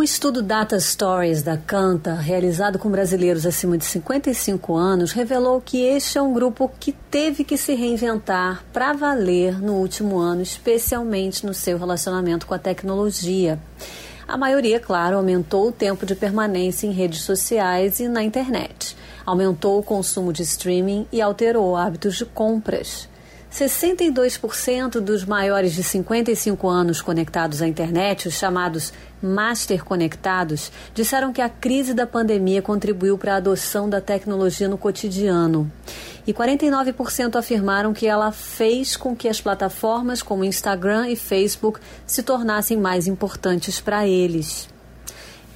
O estudo Data Stories da Canta, realizado com brasileiros acima de 55 anos, revelou que este é um grupo que teve que se reinventar para valer no último ano, especialmente no seu relacionamento com a tecnologia. A maioria, claro, aumentou o tempo de permanência em redes sociais e na internet, aumentou o consumo de streaming e alterou hábitos de compras. 62% dos maiores de 55 anos conectados à internet, os chamados Master Conectados, disseram que a crise da pandemia contribuiu para a adoção da tecnologia no cotidiano. E 49% afirmaram que ela fez com que as plataformas como Instagram e Facebook se tornassem mais importantes para eles.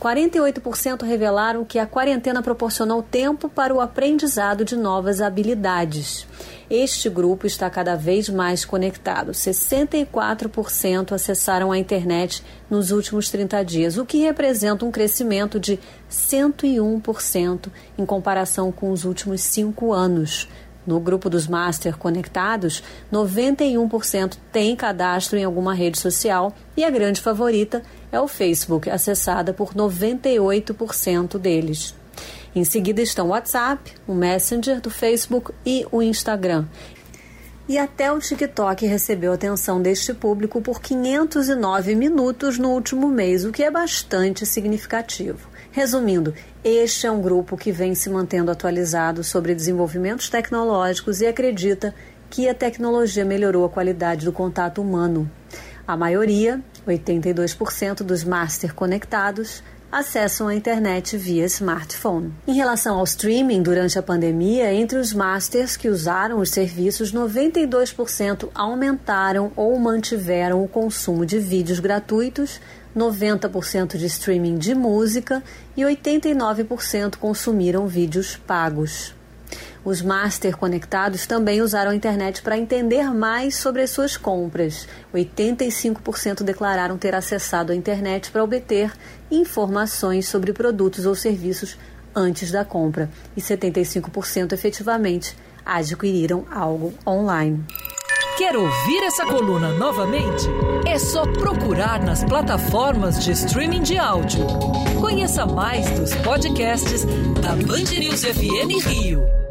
48% revelaram que a quarentena proporcionou tempo para o aprendizado de novas habilidades. Este grupo está cada vez mais conectado. 64% acessaram a internet nos últimos 30 dias, o que representa um crescimento de 101% em comparação com os últimos cinco anos. No grupo dos Master Conectados, 91% tem cadastro em alguma rede social e a grande favorita é o Facebook, acessada por 98% deles. Em seguida estão o WhatsApp, o Messenger do Facebook e o Instagram. E até o TikTok recebeu atenção deste público por 509 minutos no último mês, o que é bastante significativo. Resumindo, este é um grupo que vem se mantendo atualizado sobre desenvolvimentos tecnológicos e acredita que a tecnologia melhorou a qualidade do contato humano. A maioria, 82% dos master conectados, acessam a internet via smartphone. Em relação ao streaming durante a pandemia, entre os masters que usaram os serviços, 92% aumentaram ou mantiveram o consumo de vídeos gratuitos 90% de streaming de música e 89% consumiram vídeos pagos. Os master conectados também usaram a internet para entender mais sobre as suas compras. 85% declararam ter acessado a internet para obter informações sobre produtos ou serviços antes da compra, e 75% efetivamente adquiriram algo online. Quer ouvir essa coluna novamente? É só procurar nas plataformas de streaming de áudio. Conheça mais dos podcasts da Band News FM Rio.